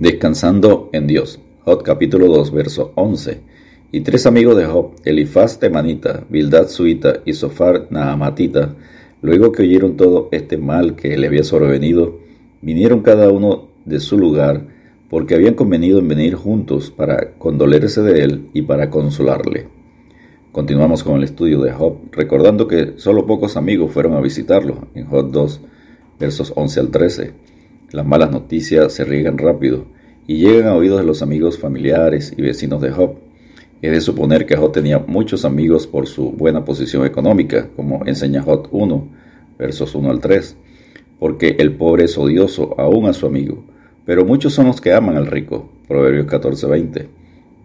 Descansando en Dios. Job capítulo 2, verso 11. Y tres amigos de Job, Elifaz temanita, Bildad suita y Sofar naamatita, luego que oyeron todo este mal que le había sobrevenido, vinieron cada uno de su lugar, porque habían convenido en venir juntos para condolerse de él y para consolarle. Continuamos con el estudio de Job, recordando que solo pocos amigos fueron a visitarlo, en Job 2, versos 11 al 13. Las malas noticias se riegan rápido y llegan a oídos de los amigos familiares y vecinos de Job. Es de suponer que Job tenía muchos amigos por su buena posición económica, como enseña Job 1, versos 1 al 3, porque el pobre es odioso aún a su amigo, pero muchos son los que aman al rico, Proverbios 14, 20.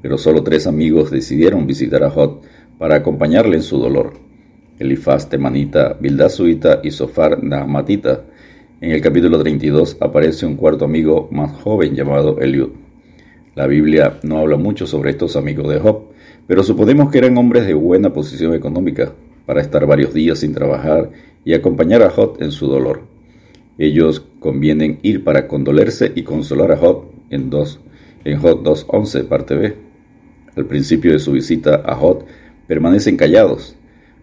Pero solo tres amigos decidieron visitar a Job para acompañarle en su dolor. Elifaz temanita, Bildad suita y Sofar nahmatita, en el capítulo 32 aparece un cuarto amigo más joven llamado Eliud. La Biblia no habla mucho sobre estos amigos de Job, pero suponemos que eran hombres de buena posición económica para estar varios días sin trabajar y acompañar a Job en su dolor. Ellos convienen ir para condolerse y consolar a Job en, dos, en Job 2.11, parte B. Al principio de su visita a Job permanecen callados,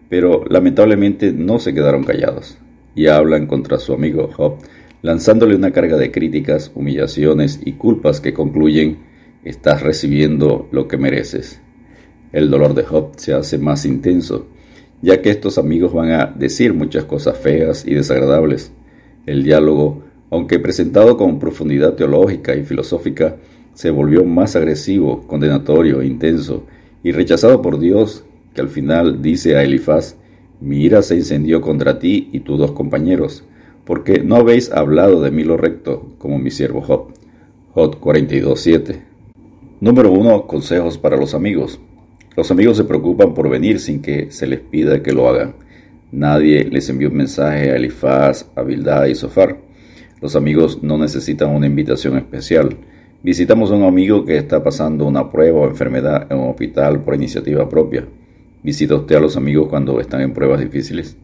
pero lamentablemente no se quedaron callados y hablan contra su amigo Job, lanzándole una carga de críticas, humillaciones y culpas que concluyen, estás recibiendo lo que mereces. El dolor de Job se hace más intenso, ya que estos amigos van a decir muchas cosas feas y desagradables. El diálogo, aunque presentado con profundidad teológica y filosófica, se volvió más agresivo, condenatorio e intenso, y rechazado por Dios, que al final dice a Elifaz, mi ira se incendió contra ti y tus dos compañeros, porque no habéis hablado de mí lo recto, como mi siervo Job. Job 42.7. Número 1. Consejos para los amigos. Los amigos se preocupan por venir sin que se les pida que lo hagan. Nadie les envió un mensaje a Elifaz, a Bildad y Sofar. Los amigos no necesitan una invitación especial. Visitamos a un amigo que está pasando una prueba o enfermedad en un hospital por iniciativa propia. ¿Visita usted a los amigos cuando están en pruebas difíciles?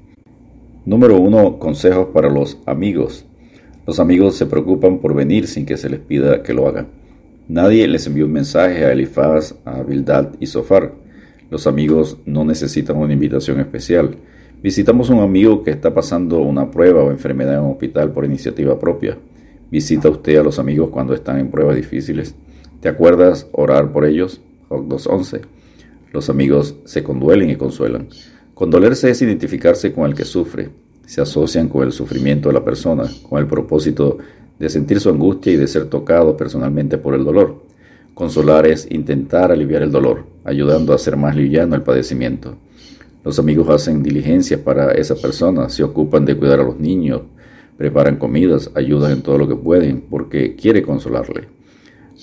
Número 1. Consejos para los amigos. Los amigos se preocupan por venir sin que se les pida que lo hagan. Nadie les envió un mensaje a Elifaz, a Bildad y Sofar. Los amigos no necesitan una invitación especial. Visitamos a un amigo que está pasando una prueba o enfermedad en un hospital por iniciativa propia. ¿Visita usted a los amigos cuando están en pruebas difíciles? ¿Te acuerdas orar por ellos? Job 2.11. Los amigos se conduelen y consuelan. Condolerse es identificarse con el que sufre. Se asocian con el sufrimiento de la persona, con el propósito de sentir su angustia y de ser tocado personalmente por el dolor. Consolar es intentar aliviar el dolor, ayudando a hacer más liviano el padecimiento. Los amigos hacen diligencias para esa persona, se ocupan de cuidar a los niños, preparan comidas, ayudan en todo lo que pueden, porque quiere consolarle.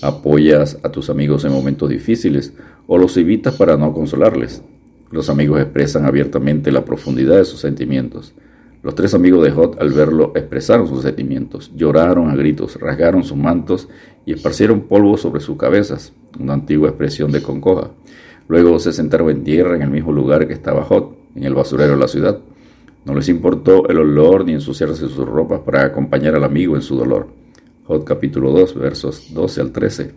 Apoyas a tus amigos en momentos difíciles o los evitas para no consolarles. Los amigos expresan abiertamente la profundidad de sus sentimientos. Los tres amigos de Jot al verlo expresaron sus sentimientos, lloraron a gritos, rasgaron sus mantos y esparcieron polvo sobre sus cabezas, una antigua expresión de concoja. Luego se sentaron en tierra en el mismo lugar que estaba Jot, en el basurero de la ciudad. No les importó el olor ni ensuciarse sus ropas para acompañar al amigo en su dolor. Jod capítulo 2, versos 12 al 13.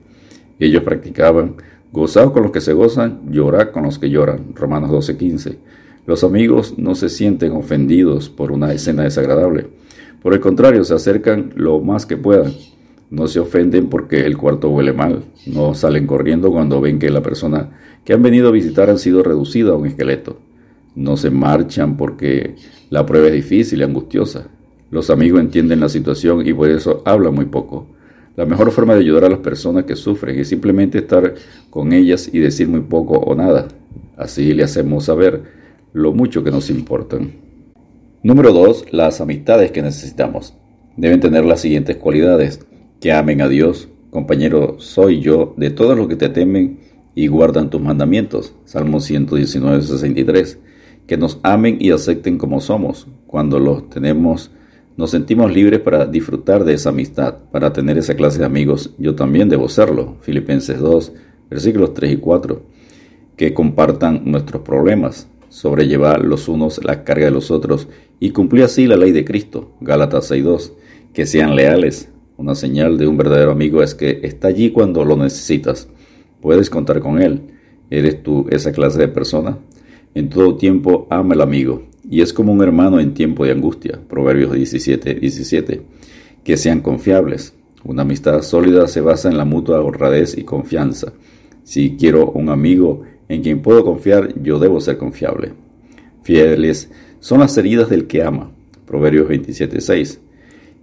Ellos practicaban, gozaos con los que se gozan, llorad con los que lloran. Romanos 12, 15. Los amigos no se sienten ofendidos por una escena desagradable. Por el contrario, se acercan lo más que puedan. No se ofenden porque el cuarto huele mal. No salen corriendo cuando ven que la persona que han venido a visitar ha sido reducida a un esqueleto. No se marchan porque la prueba es difícil y angustiosa. Los amigos entienden la situación y por eso hablan muy poco. La mejor forma de ayudar a las personas que sufren es simplemente estar con ellas y decir muy poco o nada. Así le hacemos saber lo mucho que nos importan. Número 2. Las amistades que necesitamos. Deben tener las siguientes cualidades. Que amen a Dios. Compañero, soy yo de todos los que te temen y guardan tus mandamientos. Salmo 119, 63. Que nos amen y acepten como somos. Cuando los tenemos nos sentimos libres para disfrutar de esa amistad, para tener esa clase de amigos. Yo también debo serlo. Filipenses 2, versículos 3 y 4. Que compartan nuestros problemas, sobrellevar los unos la carga de los otros y cumplir así la ley de Cristo. Gálatas 6.2. Que sean leales, Una señal de un verdadero amigo es que está allí cuando lo necesitas. Puedes contar con él. ¿Eres tú esa clase de persona? En todo tiempo ama al amigo, y es como un hermano en tiempo de angustia. Proverbios 17, 17. Que sean confiables. Una amistad sólida se basa en la mutua honradez y confianza. Si quiero un amigo en quien puedo confiar, yo debo ser confiable. Fieles son las heridas del que ama. Proverbios 27, 6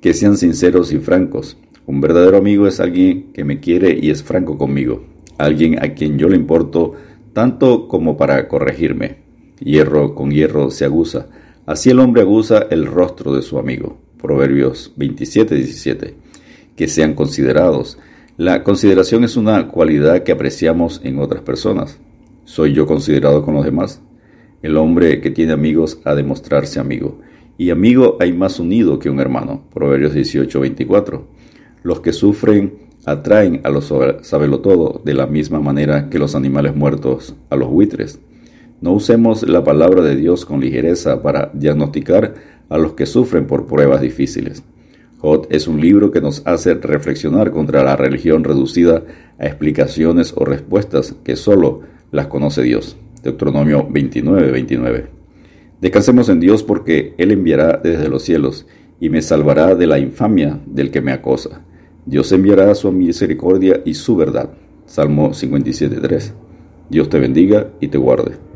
que sean sinceros y francos. Un verdadero amigo es alguien que me quiere y es franco conmigo, alguien a quien yo le importo tanto como para corregirme. Hierro con hierro se aguza, así el hombre aguza el rostro de su amigo. Proverbios 27, 17. Que sean considerados. La consideración es una cualidad que apreciamos en otras personas. ¿Soy yo considerado con los demás? El hombre que tiene amigos ha de mostrarse amigo y amigo hay más unido que un hermano. Proverbios 18, 24. Los que sufren atraen a los todo de la misma manera que los animales muertos a los buitres. No usemos la palabra de Dios con ligereza para diagnosticar a los que sufren por pruebas difíciles. Jot es un libro que nos hace reflexionar contra la religión reducida a explicaciones o respuestas que solo las conoce Dios. Deuteronomio 29, 29. Descansemos en Dios porque Él enviará desde los cielos y me salvará de la infamia del que me acosa. Dios enviará su misericordia y su verdad. Salmo 57.3. Dios te bendiga y te guarde.